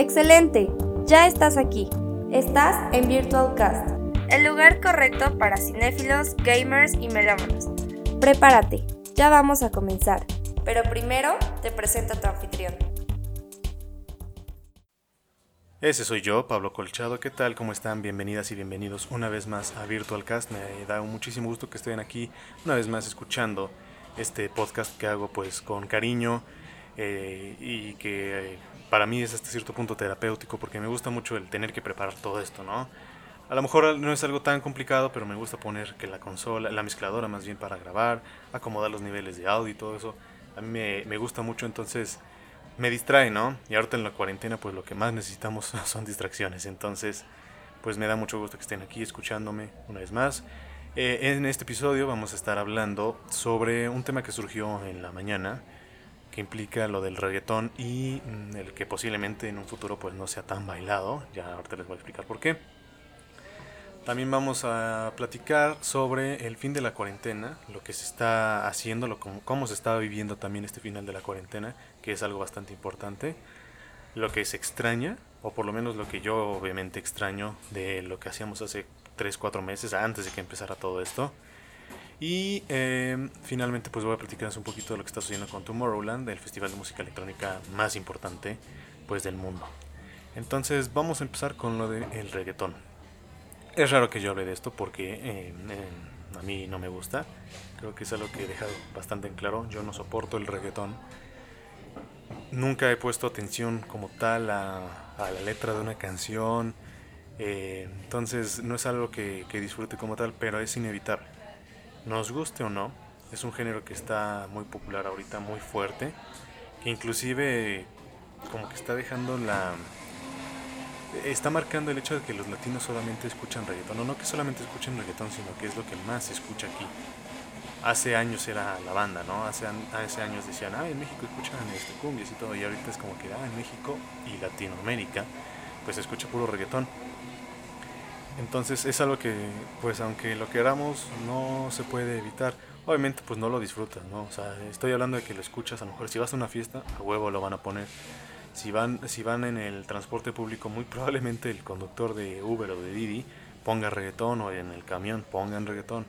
Excelente, ya estás aquí. Estás en Virtual Cast, el lugar correcto para cinéfilos, gamers y melómanos. Prepárate, ya vamos a comenzar. Pero primero te presento a tu anfitrión. Ese soy yo, Pablo Colchado. ¿Qué tal? ¿Cómo están? Bienvenidas y bienvenidos una vez más a Virtual Cast. Me da muchísimo gusto que estén aquí una vez más escuchando este podcast que hago pues con cariño eh, y que para mí es hasta cierto punto terapéutico porque me gusta mucho el tener que preparar todo esto, ¿no? A lo mejor no es algo tan complicado, pero me gusta poner que la consola, la mezcladora más bien para grabar, acomodar los niveles de audio y todo eso. A mí me, gusta mucho, entonces me distrae, ¿no? Y ahorita en la cuarentena pues lo que más necesitamos son distracciones, entonces pues me da mucho gusto que estén aquí escuchándome una vez más. Eh, en este episodio vamos a estar hablando sobre un tema que surgió en la mañana, implica lo del reggaetón y mm, el que posiblemente en un futuro pues no sea tan bailado. Ya ahorita les voy a explicar por qué. También vamos a platicar sobre el fin de la cuarentena, lo que se está haciendo, lo, cómo, se está viviendo también este final de la cuarentena, que es algo bastante importante, lo que se extraña, o por lo menos lo que yo obviamente extraño de lo que hacíamos hace 3, 4 meses, antes de que empezara todo esto. Y eh, finalmente pues voy a platicarles un poquito de lo que está sucediendo con Tomorrowland, el festival de música electrónica más importante pues del mundo. Entonces vamos a empezar con lo del reggaetón. Es raro que yo hable de esto porque eh, a mí no me gusta. Creo que es algo que he dejado bastante en claro. Yo no soporto el reggaetón. Nunca he puesto atención como tal a, la letra de una canción. Eh, entonces no es algo que disfrute como tal, pero es inevitable nos guste o no, es un género que está muy popular ahorita, muy fuerte, que inclusive como que está dejando la... Está marcando el hecho de que los latinos solamente escuchan reggaetón, no, no que solamente escuchen reggaetón, sino que es lo que más se escucha aquí. Hace años era la banda, ¿no? Hace, años decían, ah, en México escuchan este cumbias y todo, y ahorita es como que, ah, en México y Latinoamérica, pues se escucha puro reggaetón. Entonces es algo que, pues aunque lo queramos, no se puede evitar. Obviamente pues no lo disfrutas, ¿no? O sea, estoy hablando de que lo escuchas, a lo mejor si vas a una fiesta, a huevo lo van a poner. Si van, si van en el transporte público, muy probablemente el conductor de Uber o de Didi ponga reggaetón o en el camión pongan reggaetón.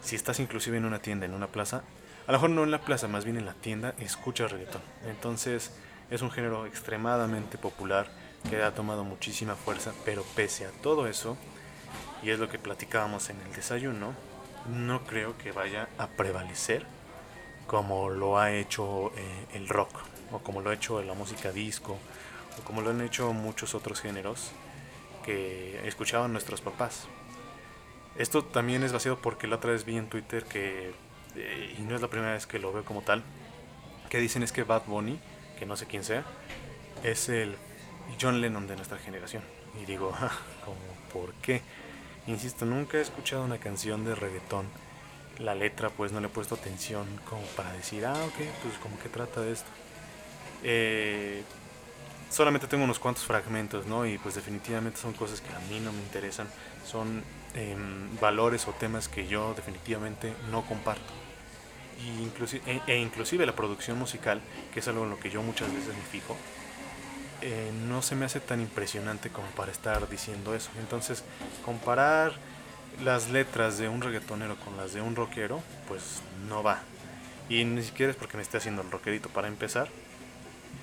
Si estás inclusive en una tienda, en una plaza, a lo mejor no en la plaza, más bien en la tienda, escuchas reggaetón. Entonces es un género extremadamente popular que ha tomado muchísima fuerza, pero pese a todo eso, y es lo que platicábamos en el desayuno, no creo que vaya a prevalecer como lo ha hecho eh, el rock, o como lo ha hecho la música disco, o como lo han hecho muchos otros géneros que escuchaban nuestros papás. Esto también es vaciado porque la otra vez vi en Twitter que, eh, y no es la primera vez que lo veo como tal, que dicen es que Bad Bunny, que no sé quién sea, es el John Lennon de nuestra generación. Y digo, ¿cómo? ¿por qué? Insisto, nunca he escuchado una canción de reggaetón. La letra pues no le he puesto atención como para decir, ah, ok, pues como que trata de esto. Eh, solamente tengo unos cuantos fragmentos, ¿no? Y pues definitivamente son cosas que a mí no me interesan. Son em, valores o temas que yo definitivamente no comparto. E, e inclusive la producción musical, que es algo en lo que yo muchas veces me fijo, eh, no se me hace tan impresionante como para estar diciendo eso. Entonces, comparar las letras de un reggaetonero con las de un rockero, pues no va. Y ni siquiera es porque me esté haciendo el rockerito para empezar.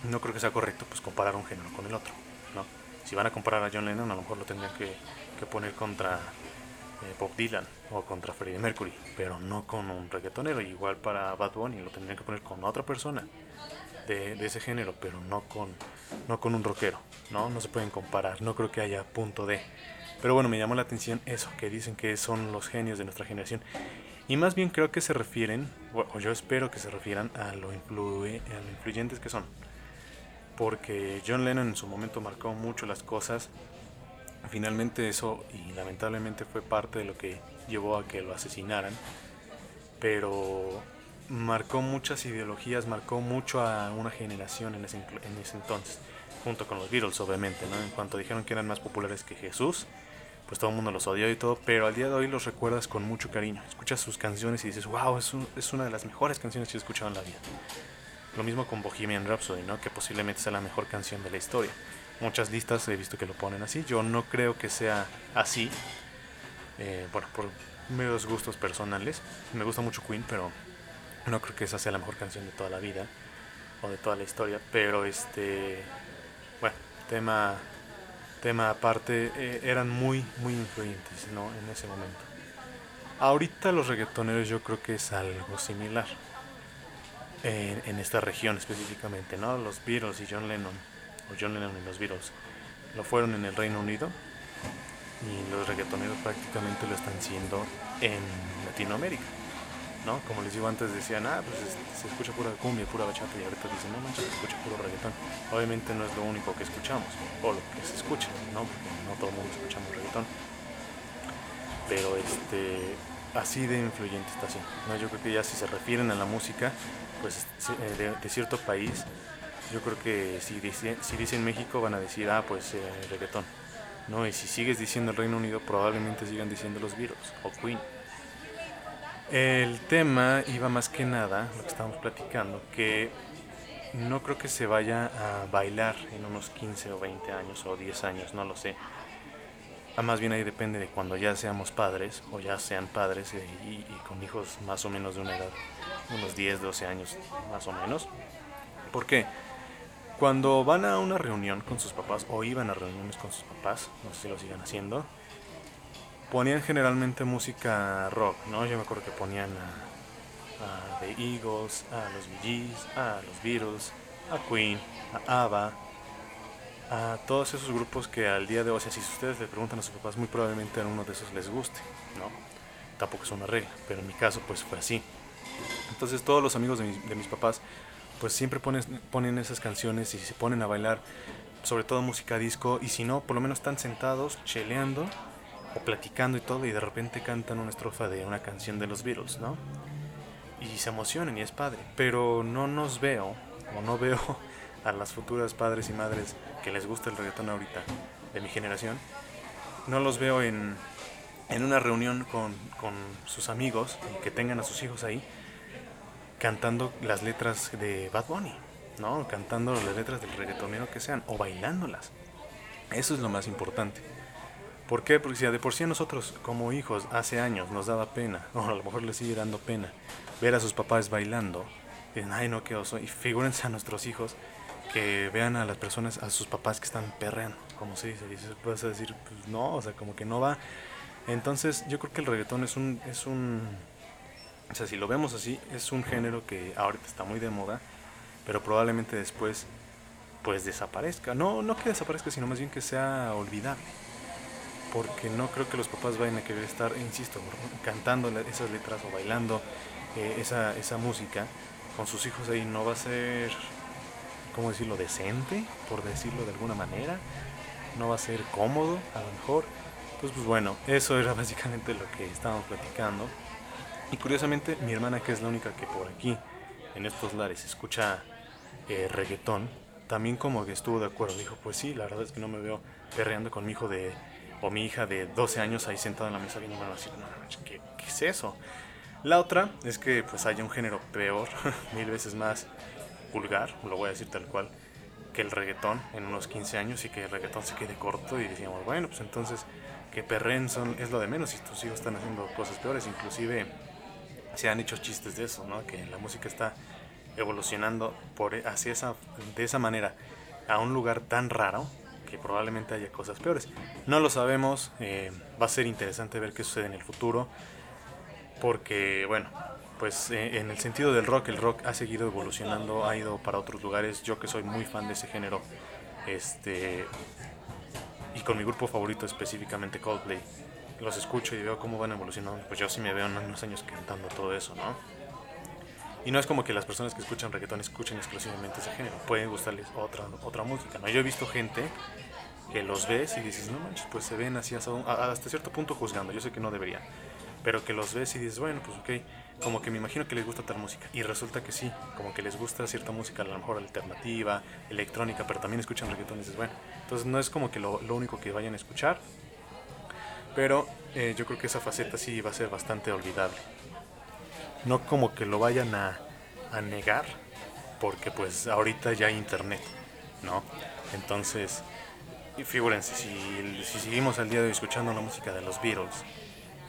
No creo que sea correcto pues comparar un género con el otro. ¿no? Si van a comparar a John Lennon, a lo mejor lo tendrían que, poner contra eh, Bob Dylan o contra Freddie Mercury, pero no con un reggaetonero. Igual para Bad Bunny lo tendrían que poner con otra persona de, ese género, pero no con, no con un rockero, ¿no? No se pueden comparar, no creo que haya punto de... Pero bueno, me llamó la atención eso, que dicen que son los genios de nuestra generación. Y más bien creo que se refieren, o yo espero que se refieran a lo, influye, a lo influyentes que son. Porque John Lennon en su momento marcó mucho las cosas. Finalmente eso, y lamentablemente fue parte de lo que llevó a que lo asesinaran. Pero marcó muchas ideologías, marcó mucho a una generación en ese, en ese entonces, junto con los Beatles obviamente, ¿no? En cuanto dijeron que eran más populares que Jesús, pues todo el mundo los odió y todo, pero al día de hoy los recuerdas con mucho cariño. Escuchas sus canciones y dices, wow, es, es una de las mejores canciones que he escuchado en la vida. Lo mismo con Bohemian Rhapsody, ¿no? Que posiblemente sea la mejor canción de la historia. muchas listas he visto que lo ponen así. Yo no creo que sea así. Eh, bueno, por meros gustos personales. Me gusta mucho Queen, pero no creo que esa sea la mejor canción de toda la vida o de toda la historia. Pero este, bueno, tema, tema aparte, eh, eran muy, muy influyentes ¿no? en ese momento. Ahorita los reggaetoneros yo creo que es algo similar. En, esta región específicamente, ¿no? Los Beatles y John Lennon, o John Lennon y los Beatles, lo fueron en el Reino Unido y los reggaetoneros prácticamente lo están siendo en Latinoamérica. ¿No? Como les digo antes, decían, ah, pues se escucha pura cumbia, pura bachata, y ahorita dicen, no manches, se escucha puro reggaetón. Obviamente no es lo único que escuchamos, o lo que se escucha, ¿no? Porque no todo el mundo escuchamos reggaetón. Pero este, así de influyente está así. ¿no? Yo creo que ya si se refieren a la música, pues eh, de, cierto país, yo creo que si, dice, si dicen México van a decir, ah, pues eh, reggaetón. ¿no? Y si sigues diciendo el Reino Unido, probablemente sigan diciendo los Beatles o Queen. El tema iba más que nada, lo que estábamos platicando, que no creo que se vaya a bailar en unos 15 o 20 años o 10 años, no lo sé. Ah, más bien ahí depende de cuando ya seamos padres o ya sean padres eh, y, y, con hijos más o menos de una edad, unos 10, 12 años más o menos. ¿Por qué? Cuando van a una reunión con sus papás o iban a reuniones con sus papás, no sé si lo sigan haciendo, ponían generalmente música rock, ¿no? Yo me acuerdo que ponían a, The Eagles, a los Bee Gees, a los Beatles, a Queen, a ABBA, a todos esos grupos que al día de hoy, si ustedes le preguntan a sus papás, muy probablemente a uno de esos les guste, ¿no? Tampoco es una regla, pero en mi caso pues fue así. Entonces todos los amigos de, de mis papás pues siempre ponen, ponen esas canciones y se ponen a bailar, sobre todo música disco, y si no, por lo menos están sentados, cheleando o platicando y todo, y de repente cantan una estrofa de una canción de los Beatles, ¿no? Y se emocionan y es padre. Pero no nos veo, o no veo a las futuras padres y madres que les gusta el reggaetón ahorita, de mi generación, no los veo en, en una reunión con, con sus amigos que tengan a sus hijos ahí cantando las letras de Bad Bunny, ¿no? Cantando las letras del reggaetonero que sean, o bailándolas. Eso es lo más importante. ¿Por qué? Porque si de por sí a nosotros como hijos hace años nos daba pena, o a lo mejor les sigue dando pena, ver a sus papás bailando, dicen, ay no, qué oso, y figúrense a nuestros hijos que vean a las personas, a sus papás que están perreando, como se dice, y se puede decir, pues no, o sea, como que no va. Entonces yo creo que el reggaetón es un, es un, o sea, si lo vemos así, es un género que ahorita está muy de moda, pero probablemente después pues desaparezca. No, no que desaparezca, sino más bien que sea olvidable porque no creo que los papás vayan a querer estar, insisto, cantando esas letras o bailando eh, esa, esa música con sus hijos ahí. No va a ser, ¿cómo decirlo?, decente, por decirlo de alguna manera. No va a ser cómodo, a lo mejor. Pues, pues bueno, eso era básicamente lo que estábamos platicando. Y curiosamente, mi hermana, que es la única que por aquí, en estos lares, escucha eh, reggaetón, también como que estuvo de acuerdo. Dijo, pues sí, la verdad es que no me veo perreando con mi hijo de o mi hija de 12 años ahí sentada en la mesa viendo a decir, no, ¿qué, ¿qué es eso? La otra es que pues haya un género peor, mil veces más vulgar, lo voy a decir tal cual, que el reggaetón en unos 15 años y que el reggaetón se quede corto y decíamos, bueno, pues entonces que perren son, es lo de menos y tus hijos están haciendo cosas peores, inclusive se han hecho chistes de eso, ¿no? Que la música está evolucionando por hacia esa de esa manera a un lugar tan raro probablemente haya cosas peores. No lo sabemos, eh, va a ser interesante ver qué sucede en el futuro, porque bueno, pues eh, en el sentido del rock, el rock ha seguido evolucionando, ha ido para otros lugares, yo que soy muy fan de ese género, este, y con mi grupo favorito específicamente Coldplay, los escucho y veo cómo van evolucionando, pues yo sí me veo en unos años cantando todo eso, ¿no? Y no es como que las personas que escuchan reggaetón escuchen exclusivamente ese género, pueden gustarles otra, otra música, ¿no? Yo he visto gente que los ves y dices, no manches, pues se ven así hasta cierto punto juzgando, yo sé que no debería, pero que los ves y dices, bueno, pues ok, como que me imagino que les gusta tal música, y resulta que sí, como que les gusta cierta música, a lo mejor alternativa, electrónica, pero también escuchan reggaetón y dices, bueno, entonces no es como que lo, lo único que vayan a escuchar, pero eh, yo creo que esa faceta sí va a ser bastante olvidable no como que lo vayan a, negar, porque pues ahorita ya hay internet, ¿no? Entonces, figúrense, si, si seguimos al día de hoy escuchando la música de los Beatles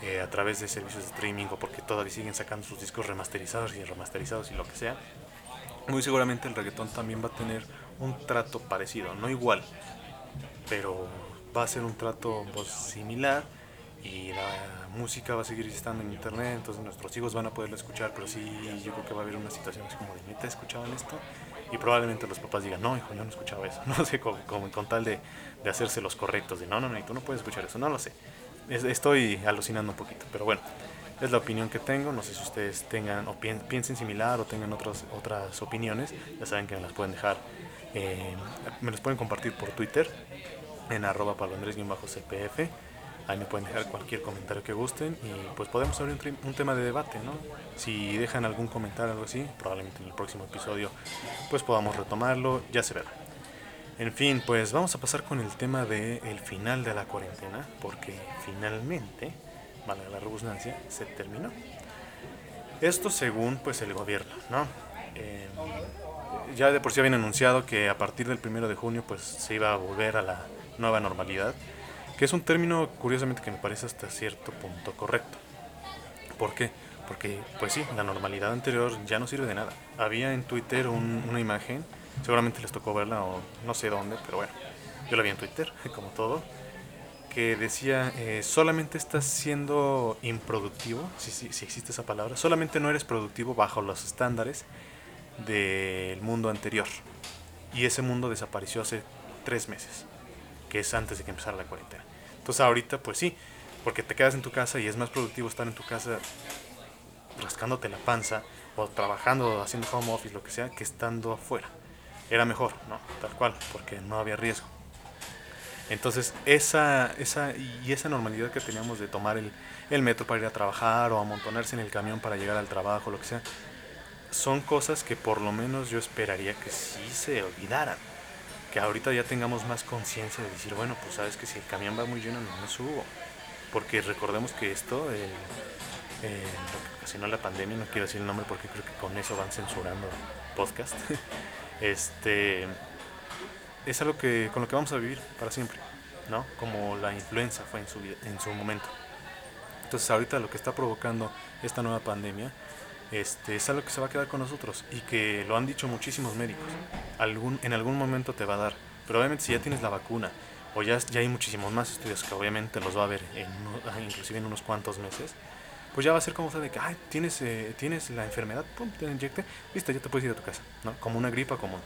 eh, a través de servicios de streaming o porque todavía siguen sacando sus discos remasterizados y remasterizados y lo que sea, muy seguramente el reggaetón también va a tener un trato parecido, no igual, pero va a ser un trato pues, similar y la música va a seguir estando en internet, entonces nuestros hijos van a poderlo escuchar, pero sí, yo creo que va a haber una situación así como de neta escuchaban esto y probablemente los papás digan, no, hijo, yo no escuchaba eso, no sé, como, con tal de, de, hacerse los correctos, de no, no, no, y tú no puedes escuchar eso, no lo sé, estoy alucinando un poquito, pero bueno, es la opinión que tengo, no sé si ustedes tengan o piensen similar o tengan otras, otras opiniones, ya saben que me las pueden dejar, eh, me las pueden compartir por Twitter, en arroba cpf Ahí me pueden dejar cualquier comentario que gusten y pues podemos abrir un, tema de debate, ¿no? Si dejan algún comentario o algo así, probablemente en el próximo episodio pues podamos retomarlo, ya se verá. En fin, pues vamos a pasar con el tema del el final de la cuarentena, porque finalmente, vale la redundancia, se terminó. Esto según pues el gobierno, ¿no? Em, ya de por sí habían anunciado que a partir del primero de junio pues se iba a volver a la nueva normalidad que es un término curiosamente que me parece hasta cierto punto correcto. ¿Por qué? Porque, pues sí, la normalidad anterior ya no sirve de nada. Había en Twitter una imagen, seguramente les tocó verla o no sé dónde, pero bueno, yo la vi en Twitter, como todo, que decía, eh, solamente estás siendo improductivo, si, si, si existe esa palabra, solamente no eres productivo bajo los estándares del mundo anterior. Y ese mundo desapareció hace tres meses, que es antes de que empezara la cuarentena. Entonces ahorita pues sí, porque te quedas en tu casa y es más productivo estar en tu casa rascándote la panza o trabajando, haciendo home office, lo que sea, que estando afuera. Era mejor, ¿no? Tal cual, porque no había riesgo. Entonces, esa, esa, y esa normalidad que teníamos de tomar el, el metro para ir a trabajar o amontonarse en el camión para llegar al trabajo, lo que sea, son cosas que por lo menos yo esperaría que sí se olvidaran que ahorita ya tengamos más conciencia de decir, bueno, pues sabes que si el camión va muy lleno, no me subo. Porque recordemos que esto, eh, eh, lo que ocasionó la pandemia, no quiero decir el nombre porque creo que con eso van censurando podcast, este, es algo que, con lo que vamos a vivir para siempre, ¿no? Como la influenza fue en su, en su momento. Entonces ahorita lo que está provocando esta nueva pandemia este, es algo que se va a quedar con nosotros y que lo han dicho muchísimos médicos. Algún, en algún momento te va a dar, pero obviamente si ya tienes la vacuna o ya, ya hay muchísimos más estudios que obviamente los va a ver en, ah, inclusive en unos cuantos meses, pues ya va a ser como de que, ay, tienes, eh, tienes la enfermedad, pum, te inyecte, listo, ya te puedes ir a tu casa, ¿no? Como una gripa común.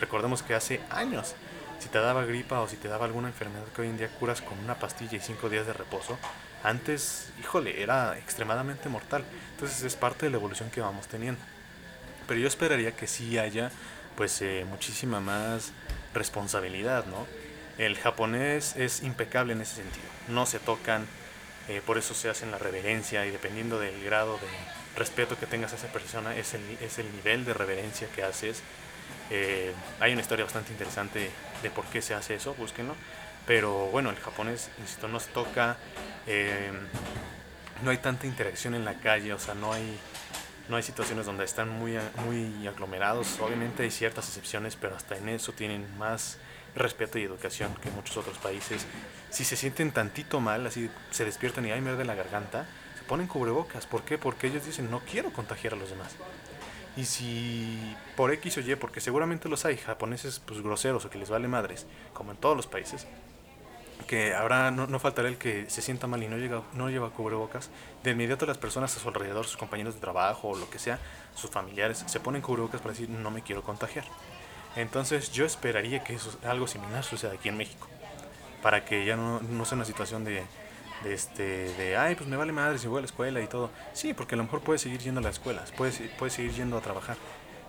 Recordemos que hace años, si te daba gripa o si te daba alguna enfermedad que hoy en día curas con una pastilla y cinco días de reposo, antes, híjole, era extremadamente mortal. Entonces es parte de la evolución que vamos teniendo. Pero yo esperaría que sí haya pues eh, muchísima más responsabilidad, ¿no? El japonés es impecable en ese sentido. No se tocan, eh, por eso se hacen la reverencia y dependiendo del grado de respeto que tengas a esa persona es el, es el nivel de reverencia que haces. Eh, hay una historia bastante interesante de por qué se hace eso, búsquenlo. Pero bueno, el japonés, insisto, no se toca, eh, no hay tanta interacción en la calle, o sea, no hay, no hay situaciones donde están muy, muy aglomerados. Obviamente hay ciertas excepciones, pero hasta en eso tienen más respeto y educación que muchos otros países. Si se sienten tantito mal, así se despiertan y hay me de la garganta, se ponen cubrebocas. ¿Por qué? Porque ellos dicen, no quiero contagiar a los demás. Y si por X o Y, porque seguramente los hay, japoneses pues groseros o que les vale madres, como en todos los países, que ahora no, no, faltará el que se sienta mal y no, llega, no lleva cubrebocas, de inmediato las personas a su alrededor, sus compañeros de trabajo o lo que sea, sus familiares, se ponen cubrebocas para decir no me quiero contagiar. Entonces yo esperaría que eso, algo similar suceda aquí en México, para que ya no, no sea una situación de, de, este, de, ay, pues me vale madre si voy a la escuela y todo. Sí, porque a lo mejor puedes seguir yendo a las escuelas, puedes, puedes seguir yendo a trabajar,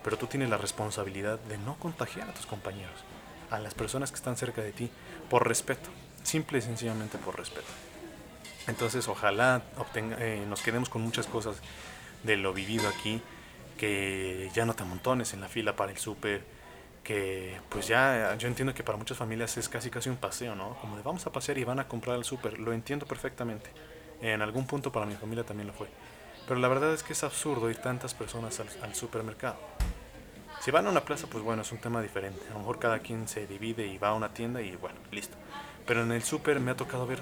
pero tú tienes la responsabilidad de no contagiar a tus compañeros, a las personas que están cerca de ti, por respeto simple y sencillamente por respeto. Entonces ojalá obtenga, eh, nos quedemos con muchas cosas de lo vivido aquí, que ya no te amontones en la fila para el súper, que pues ya yo entiendo que para muchas familias es casi casi un paseo, ¿no? Como de vamos a pasear y van a comprar al súper, lo entiendo perfectamente. En algún punto para mi familia también lo fue. Pero la verdad es que es absurdo ir tantas personas al, al supermercado. Si van a una plaza, pues bueno, es un tema diferente. A lo mejor cada quien se divide y va a una tienda y bueno, listo. Pero en el súper me ha tocado ver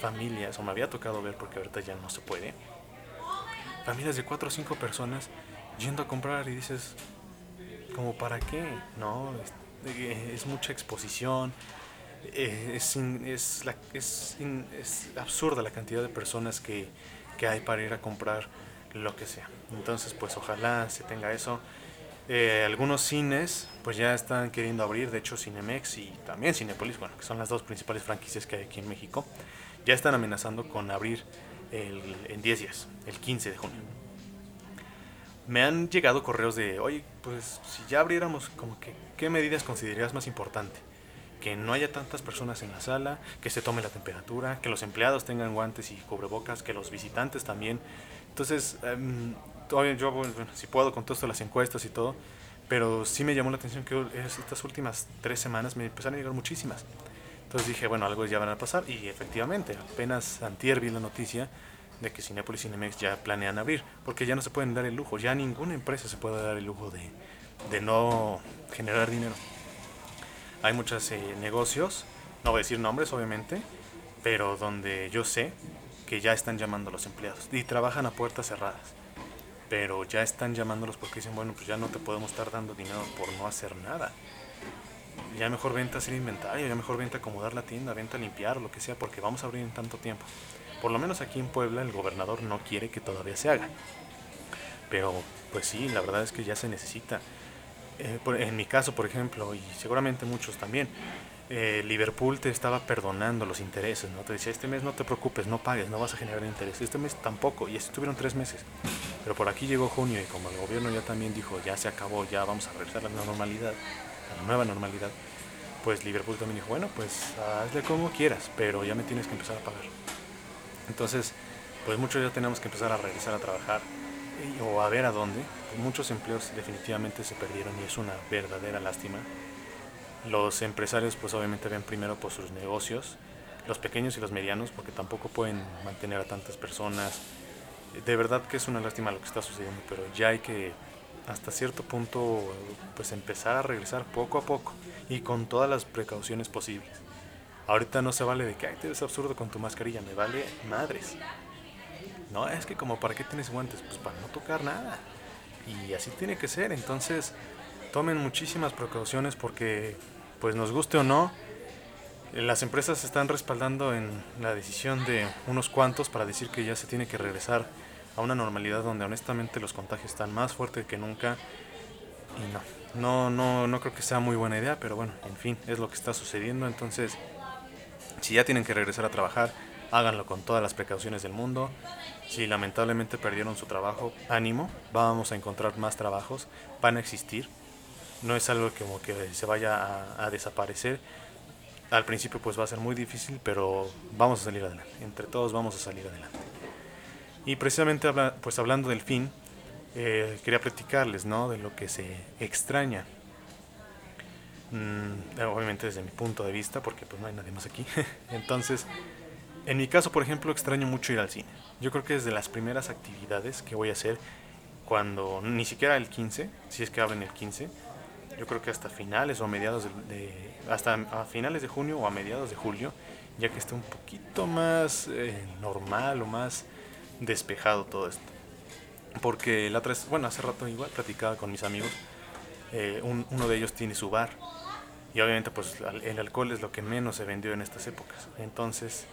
familias, o me había tocado ver porque ahorita ya no se puede, familias de cuatro o cinco personas yendo a comprar y dices, como para qué, ¿no? Es, mucha exposición, eh, es, es, absurda la cantidad de personas que, que hay para ir a comprar lo que sea. Entonces, pues ojalá se tenga eso. Eh, algunos cines pues ya están queriendo abrir, de hecho Cinemex y también Cinepolis, bueno, que son las dos principales franquicias que hay aquí en México, ya están amenazando con abrir el, en 10 días, el 15 de junio. Me han llegado correos de, oye, pues si ya abriéramos, como que, ¿qué medidas considerarías más importante? Que no haya tantas personas en la sala, que se tome la temperatura, que los empleados tengan guantes y cubrebocas, que los visitantes también. Entonces, um, todavía yo, bueno, si puedo, contesto las encuestas y todo, pero sí me llamó la atención que estas últimas tres semanas me empezaron a llegar muchísimas. Entonces dije, bueno, algo ya van a pasar y efectivamente, apenas antier vi la noticia de que Cinepolis y Cinemex ya planean abrir, porque ya no se pueden dar el lujo, ya ninguna empresa se puede dar el lujo de, de no generar dinero. Hay muchos eh, negocios, no voy a decir nombres obviamente, pero donde yo sé que ya están llamando a los empleados y trabajan a puertas cerradas pero ya están llamándolos porque dicen, bueno, pues ya no te podemos estar dando dinero por no hacer nada. Ya mejor venta hacer inventario, ya mejor venta acomodar la tienda, venta limpiar, lo que sea, porque vamos a abrir en tanto tiempo. Por lo menos aquí en Puebla el gobernador no quiere que todavía se haga. Pero pues sí, la verdad es que ya se necesita. Eh, en mi caso, por ejemplo, y seguramente muchos también, eh, Liverpool te estaba perdonando los intereses, ¿no? Te decía, este mes no te preocupes, no pagues, no vas a generar interés. Este mes tampoco, y estuvieron tres meses. Pero por aquí llegó junio y como el gobierno ya también dijo, ya se acabó, ya vamos a regresar a la normalidad, a la nueva normalidad, pues Liverpool también dijo, bueno, pues hazle como quieras, pero ya me tienes que empezar a pagar. Entonces, pues muchos ya tenemos que empezar a regresar a trabajar o a ver a dónde. muchos empleos definitivamente se perdieron y es una verdadera lástima los empresarios pues obviamente ven primero por sus negocios, los pequeños y los medianos, porque tampoco pueden mantener a tantas personas. De verdad que es una lástima lo que está sucediendo, pero ya hay que hasta cierto punto pues empezar a regresar poco a poco y con todas las precauciones posibles. Ahorita no se vale de que, ay, te ves absurdo con tu mascarilla, me vale madres. No, es que como para qué tienes guantes, pues para no tocar nada. Y así tiene que ser, entonces tomen muchísimas precauciones porque pues nos guste o no, las empresas están respaldando en la decisión de unos cuantos para decir que ya se tiene que regresar a una normalidad donde honestamente los contagios están más fuertes que nunca y no, no, no, no creo que sea muy buena idea, pero bueno, en fin, es lo que está sucediendo, entonces si ya tienen que regresar a trabajar, háganlo con todas las precauciones del mundo. Si lamentablemente perdieron su trabajo, ánimo, vamos a encontrar más trabajos, van a existir, no es algo como que se vaya a, desaparecer. Al principio pues va a ser muy difícil, pero vamos a salir adelante. Entre todos vamos a salir adelante. Y precisamente pues hablando del fin, eh, quería platicarles ¿no? de lo que se extraña. Mm, obviamente desde mi punto de vista, porque pues no hay nadie más aquí. Entonces, en mi caso, por ejemplo, extraño mucho ir al cine. Yo creo que es de las primeras actividades que voy a hacer cuando, ni siquiera el 15, si es que abren el 15, yo creo que hasta finales o mediados de, hasta a finales de junio o a mediados de julio, ya que esté un poquito más eh, normal o más despejado todo esto. Porque la otra bueno, hace rato igual platicaba con mis amigos, eh, uno de ellos tiene su bar y obviamente pues el alcohol es lo que menos se vendió en estas épocas. Entonces,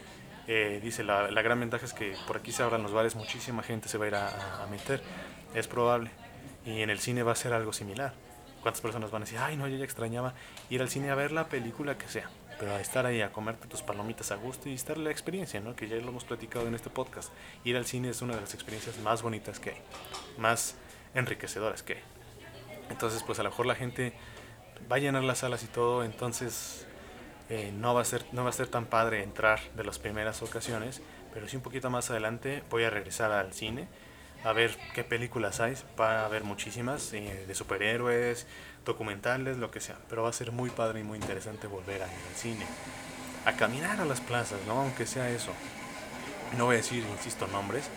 eh, dice, la, la, gran ventaja es que por aquí se abran los bares, muchísima gente se va a ir a meter, es probable. Y en el cine va a ser algo similar ¿Cuántas personas van a decir, ay, no, yo ya extrañaba ir al cine a ver la película que sea? Pero a estar ahí a comerte tus palomitas a gusto y estar la experiencia, ¿no? Que ya lo hemos platicado en este podcast. Ir al cine es una de las experiencias más bonitas que hay, más enriquecedoras que hay. Entonces, pues a lo mejor la gente va a llenar las salas y todo, entonces eh, no, va a ser, no va a ser tan padre entrar de las primeras ocasiones, pero sí un poquito más adelante voy a regresar al cine a ver qué películas hay. Va a haber muchísimas eh, de superhéroes, documentales, lo que sea. Pero va a ser muy padre y muy interesante volver al cine. A caminar a las plazas, ¿no? Aunque sea eso. No voy a decir, insisto, nombres.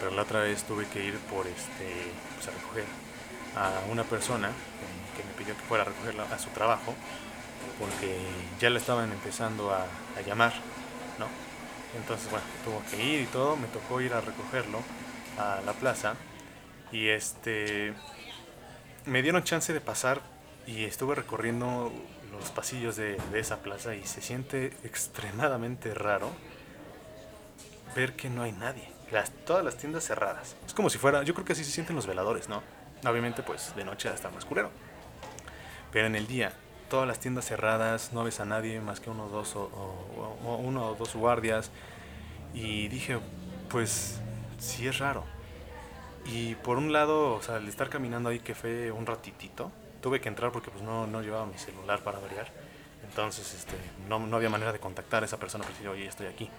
Pero la otra vez tuve que ir por este, pues a recoger a una persona que pidió que fuera a recogerla a su trabajo porque ya le estaban empezando a, a llamar, ¿no? Entonces, bueno, tuvo que ir y todo, me tocó ir a recogerlo a la plaza y este me dieron chance de pasar y estuve recorriendo los pasillos de, de esa plaza y se siente extremadamente raro ver que no hay nadie. Las, todas las tiendas cerradas. Es como si fuera, yo creo que así se sienten los veladores, ¿no? Obviamente pues de noche está más culero. Pero en el día, todas las tiendas cerradas, no ves a nadie más que uno dos, o uno o dos guardias. Y dije, pues sí es raro. Y por un lado, o sea, al estar caminando ahí que fue un ratitito, tuve que entrar porque pues no, no llevaba mi celular para variar. Entonces, este, no, no había manera de contactar a esa persona para decir, oye, estoy aquí.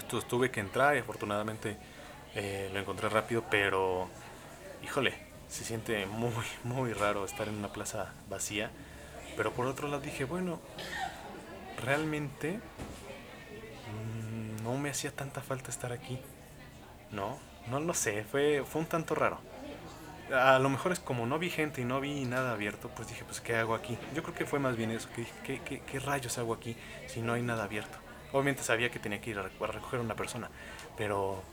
Entonces tuve que entrar y afortunadamente eh, lo encontré rápido, pero híjole, se siente muy, muy raro estar en una plaza vacía. Pero por otro lado dije, bueno, realmente mm, no me hacía tanta falta estar aquí. No, no lo sé, fue, fue un tanto raro. A lo mejor es como no vi gente y no vi nada abierto, pues dije, pues ¿qué hago aquí? Yo creo que fue más bien eso, que dije, ¿qué, qué, qué rayos hago aquí si no hay nada abierto? Obviamente sabía que tenía que ir a reco- a recoger a una persona, pero...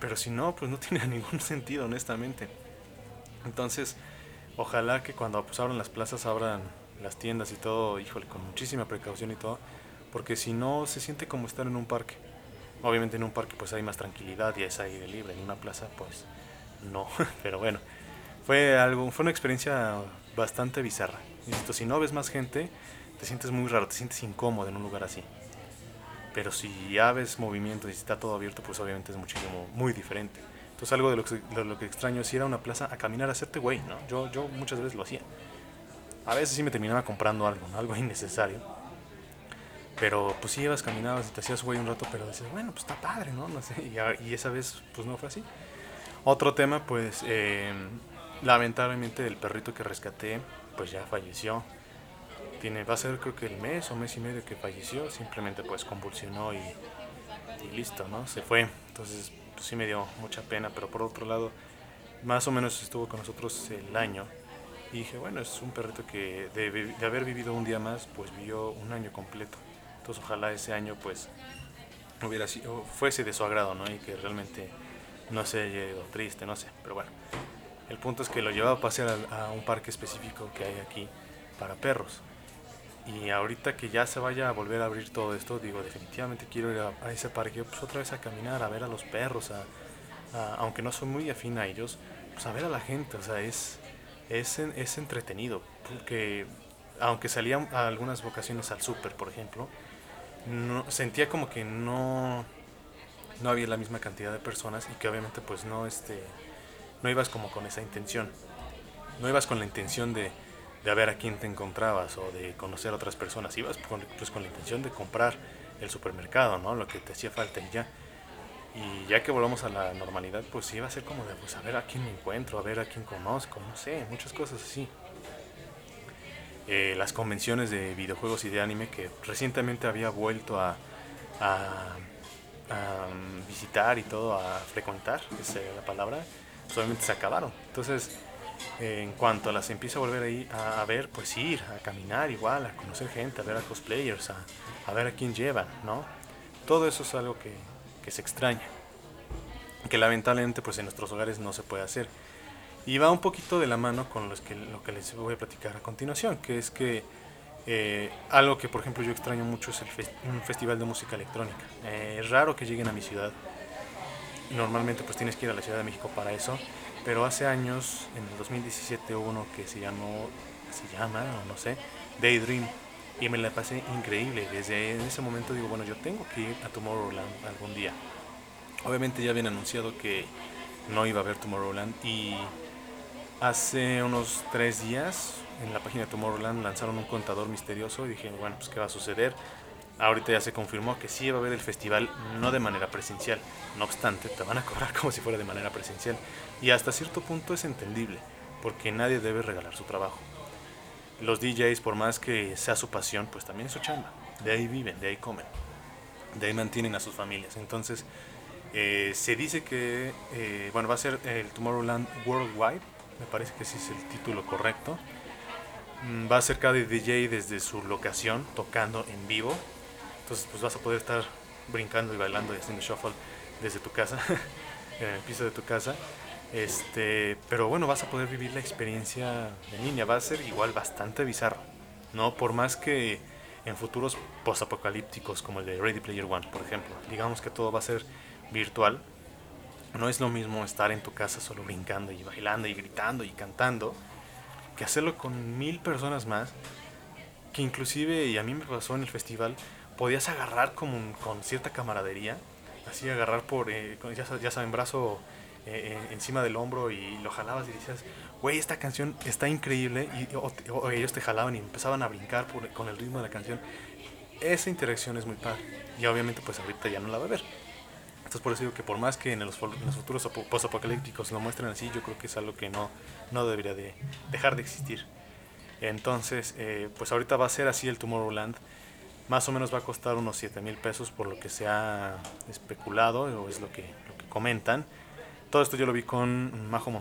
Pero si no, pues no tiene ningún sentido, honestamente. Entonces, ojalá que cuando pues, abran las plazas, abran las tiendas y todo, híjole, con muchísima precaución y todo, porque si no, se siente como estar en un parque. Obviamente en un parque pues hay más tranquilidad y es aire libre, en una plaza pues no, pero bueno, fue algo, fue una experiencia bastante bizarra. Insisto, si no ves más gente, te sientes muy raro, te sientes incómodo en un lugar así. Pero si ya ves movimiento y está todo abierto, pues obviamente es muchísimo, muy diferente. Entonces algo de lo que, lo que extraño es ir a una plaza a caminar, a hacerte güey, ¿no? Yo, yo muchas veces lo hacía. A veces sí me terminaba comprando algo, ¿no? Algo innecesario. Pero pues sí ibas, caminabas y te hacías güey un rato, pero decías, bueno, pues está padre, ¿no? No sé, y, esa vez pues no fue así. Otro tema, pues eh, lamentablemente el perrito que rescaté, pues ya falleció. Tiene, va a ser creo que el mes o mes y medio que falleció, simplemente pues convulsionó y, listo, ¿no? Se fue. Entonces pues sí me dio mucha pena, pero por otro lado, más o menos estuvo con nosotros el año. Y dije, bueno, es un perrito que de, de haber vivido un día más, pues vivió un año completo. Entonces ojalá ese año pues hubiera sido, fuese de su agrado, ¿no? Y que realmente no se haya ido triste, no sé, pero bueno. El punto es que lo llevaba a pasear a, a un parque específico que hay aquí para perros. Y ahorita que ya se vaya a volver a abrir todo esto, digo, definitivamente quiero ir a, a ese parque, pues otra vez a caminar, a ver a los perros, a, a- aunque no soy muy afín a ellos, pues a ver a la gente, o sea, es, es, es entretenido, porque aunque salía a algunas vocaciones al súper, por ejemplo, no, sentía como que no, no había la misma cantidad de personas y que obviamente pues no, este, no ibas como con esa intención, no ibas con la intención de, de ver a quién te encontrabas o de conocer a otras personas, ibas con, pues con la intención de comprar el supermercado, ¿no? Lo que te hacía falta y ya. Y ya que volvamos a la normalidad, pues iba a ser como de, pues a ver a quién me encuentro, a ver a quién conozco, no sé, muchas cosas así. Eh, las convenciones de videojuegos y de anime que recientemente había vuelto a, mm, visitar y todo, a frecuentar, es la palabra, pues obviamente se acabaron. Entonces, en cuanto las empiezo a volver a, a ver, pues ir, a caminar igual, a conocer gente, a ver a cosplayers, a, a ver a quién llevan, ¿no? Todo eso es algo que, que se extraña, que lamentablemente pues en nuestros hogares no se puede hacer. Y va un poquito de la mano con los que, lo que les voy a platicar a continuación, que es que eh, algo que por ejemplo yo extraño mucho es el un festival de música electrónica. Eh, es raro que lleguen a mi ciudad. Normalmente pues tienes que ir a la Ciudad de México para eso. Pero hace años, en el 2017 hubo uno que se llamó, se llama, o no sé, Daydream. Y me la pasé increíble. Desde ese momento digo, bueno, yo tengo que ir a Tomorrowland algún día. Obviamente ya habían anunciado que no iba a haber Tomorrowland y hace unos tres días en la página de Tomorrowland lanzaron un contador misterioso y dije, bueno, pues qué va a suceder. Ahorita ya se confirmó que sí va a haber el festival, no de manera presencial. No obstante, te van a cobrar como si fuera de manera presencial. Y hasta cierto punto es entendible, porque nadie debe regalar su trabajo. Los DJs, por más que sea su pasión, pues también es su chamba. De ahí viven, de ahí comen, de ahí mantienen a sus familias. Entonces, eh, se dice que, eh, bueno, va a ser el Tomorrowland Worldwide, me parece que ese es el título correcto. Mm, va a ser cada DJ desde su locación, tocando en vivo. Entonces pues vas a poder estar brincando y bailando y haciendo shuffle desde tu casa, en el piso de tu casa. Este, pero bueno, vas a poder vivir la experiencia en línea. Va a ser igual bastante bizarro. ¿no? Por más que en futuros postapocalípticos como el de Ready Player One, por ejemplo, digamos que todo va a ser virtual, no es lo mismo estar en tu casa solo brincando y bailando y gritando y cantando que hacerlo con mil personas más, que inclusive, y a mí me pasó en el festival, podías agarrar como con cierta camaradería, así agarrar por, eh, ya, ya saben, brazo eh, encima del hombro y lo jalabas y decías, güey, esta canción está increíble, y ellos te jalaban y empezaban a brincar con el ritmo de la canción. Esa interacción es muy padre. Y obviamente pues ahorita ya no la va a ver. Entonces por eso digo que por más que en los, futuros post-apocalípticos lo muestren así, yo creo que es algo que no, no debería de dejar de existir. Entonces, eh, pues ahorita va a ser así el Tomorrowland. Más o menos va a costar unos 7 mil pesos por lo que se ha especulado, o es lo que, lo que comentan. Todo esto yo lo vi con Majo,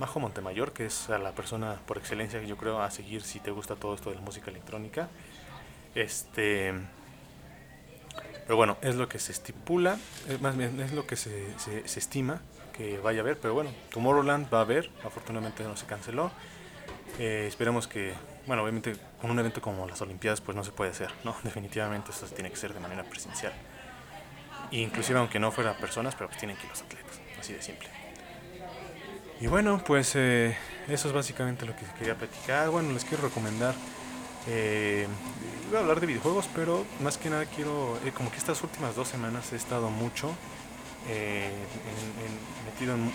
Majo Montemayor, que es la persona por excelencia que yo creo a seguir si te gusta todo esto de la música electrónica. Este, pero bueno, es lo que se estipula, eh, más bien es lo que se, se, estima que vaya a haber. Pero bueno, Tomorrowland va a haber, afortunadamente no se canceló. Eh, esperemos que, bueno, obviamente con un evento como las Olimpiadas pues no se puede hacer, ¿no? Definitivamente esto tiene que ser de manera presencial. Inclusive aunque no fuera personas, pero pues tienen que ir los atletas así de simple. Y bueno, pues eh, eso es básicamente lo que quería platicar. Bueno, les quiero recomendar. Eh, iba a hablar de videojuegos, pero más que nada quiero. Eh, como que estas últimas dos semanas he estado mucho eh, metido en,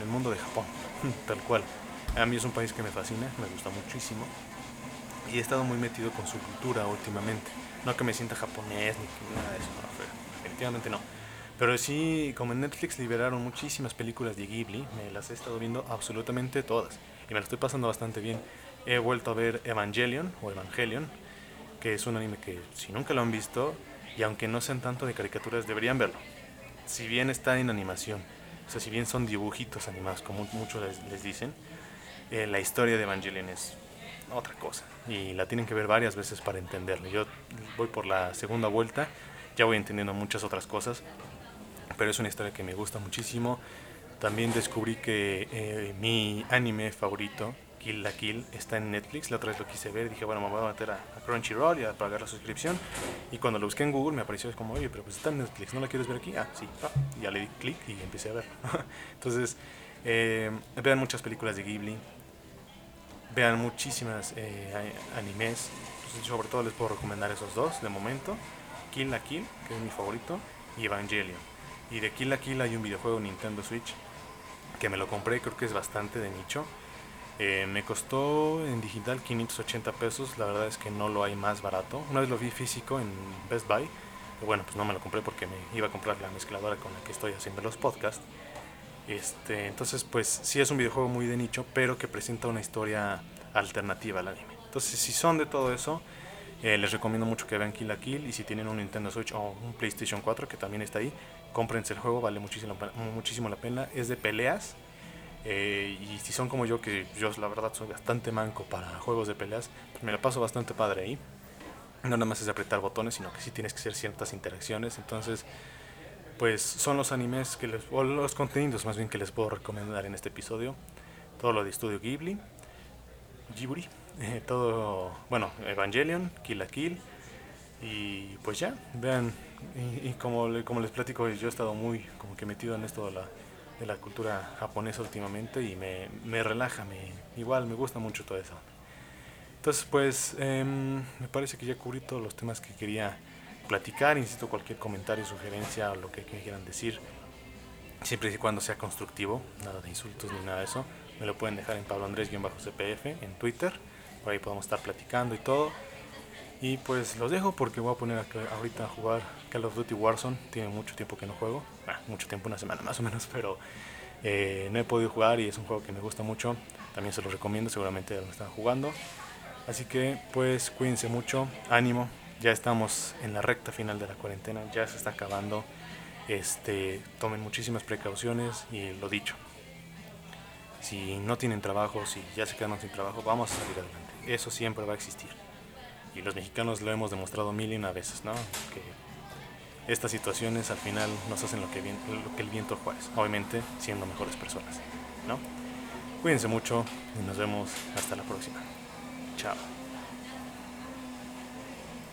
el mundo de Japón, tal cual. A mí es un país que me fascina, me gusta muchísimo. Y he estado muy metido con su cultura últimamente. No que me sienta japonés ni nada de eso, no, definitivamente no pero sí, como en Netflix liberaron muchísimas películas de Ghibli, me las he estado viendo absolutamente todas. Y me lo estoy pasando bastante bien. He vuelto a ver Evangelion o Evangelion, que es un anime que si nunca lo han visto, y aunque no sean tanto de caricaturas, deberían verlo. Si bien está en animación, o sea, si bien son dibujitos animados, como muchos les, dicen, eh, la historia de Evangelion es otra cosa. Y la tienen que ver varias veces para entenderlo. Yo voy por la segunda vuelta, ya voy entendiendo muchas otras cosas, pero es una historia que me gusta muchísimo. También descubrí que eh, mi anime favorito, Kill la Kill, está en Netflix. La otra vez lo quise ver y dije, bueno, me voy a meter a, Crunchyroll y a pagar la suscripción. Y cuando lo busqué en Google me apareció como, oye, pero pues está en Netflix, ¿no la quieres ver aquí? Ah, sí, ya le di clic y empecé a ver. Entonces, eh, vean muchas películas de Ghibli, vean muchísimas eh, animes. sobre todo les puedo recomendar esos dos de momento. Kill la Kill, que es mi favorito, y Evangelion. Y de Kill la Kill hay un videojuego Nintendo Switch que me lo compré, creo que es bastante de nicho. Eh, me costó en digital 580 pesos, la verdad es que no lo hay más barato. Una vez lo vi físico en Best Buy, bueno, pues no me lo compré porque me iba a comprar la mezcladora con la que estoy haciendo los podcasts. Este, entonces, pues sí es un videojuego muy de nicho, pero que presenta una historia alternativa al anime. Entonces, si son de todo eso, eh, les recomiendo mucho que vean Kill la Kill y si tienen un Nintendo Switch o un PlayStation 4 que también está ahí, cómprense el juego, vale muchísimo, muchísimo la pena. Es de peleas eh, y si son como yo, que yo la verdad soy bastante manco para juegos de peleas, pues me la paso bastante padre ahí. No nada más es apretar botones, sino que sí tienes que hacer ciertas interacciones. Entonces, pues son los animes que les, o los contenidos más bien que les puedo recomendar en este episodio. Todo lo de Estudio Ghibli, Ghibli, eh, todo, bueno, Evangelion, Kill la Kill. Y pues ya, vean, y, como, como les platico, yo he estado muy como que metido en esto de la, de la cultura japonesa últimamente y me, me relaja, me, igual me gusta mucho todo eso. Entonces pues em, me parece que ya cubrí todos los temas que quería platicar, insisto, cualquier comentario, sugerencia o lo que, que quieran decir, siempre y cuando sea constructivo, nada de insultos ni nada de eso, me lo pueden dejar en Pablo Andrés-CPF en Twitter por ahí podemos estar platicando y todo. Y pues los dejo porque voy a poner ahorita a jugar Call of Duty Warzone. Tiene mucho tiempo que no juego, ah, mucho tiempo, una semana más o menos, pero eh, no he podido jugar y es un juego que me gusta mucho. También se los recomiendo, seguramente lo están jugando. Así que pues cuídense mucho, ánimo. Ya estamos en la recta final de la cuarentena, ya se está acabando. Este, tomen muchísimas precauciones y lo dicho. si no tienen trabajo, si ya se quedaron sin trabajo, vamos a salir adelante. Eso siempre va a existir. Y los mexicanos lo hemos demostrado mil y una veces, ¿no? Que estas situaciones al final nos hacen lo que, el viento juez, obviamente siendo mejores personas, ¿no? Cuídense mucho y nos vemos hasta la próxima. Chao.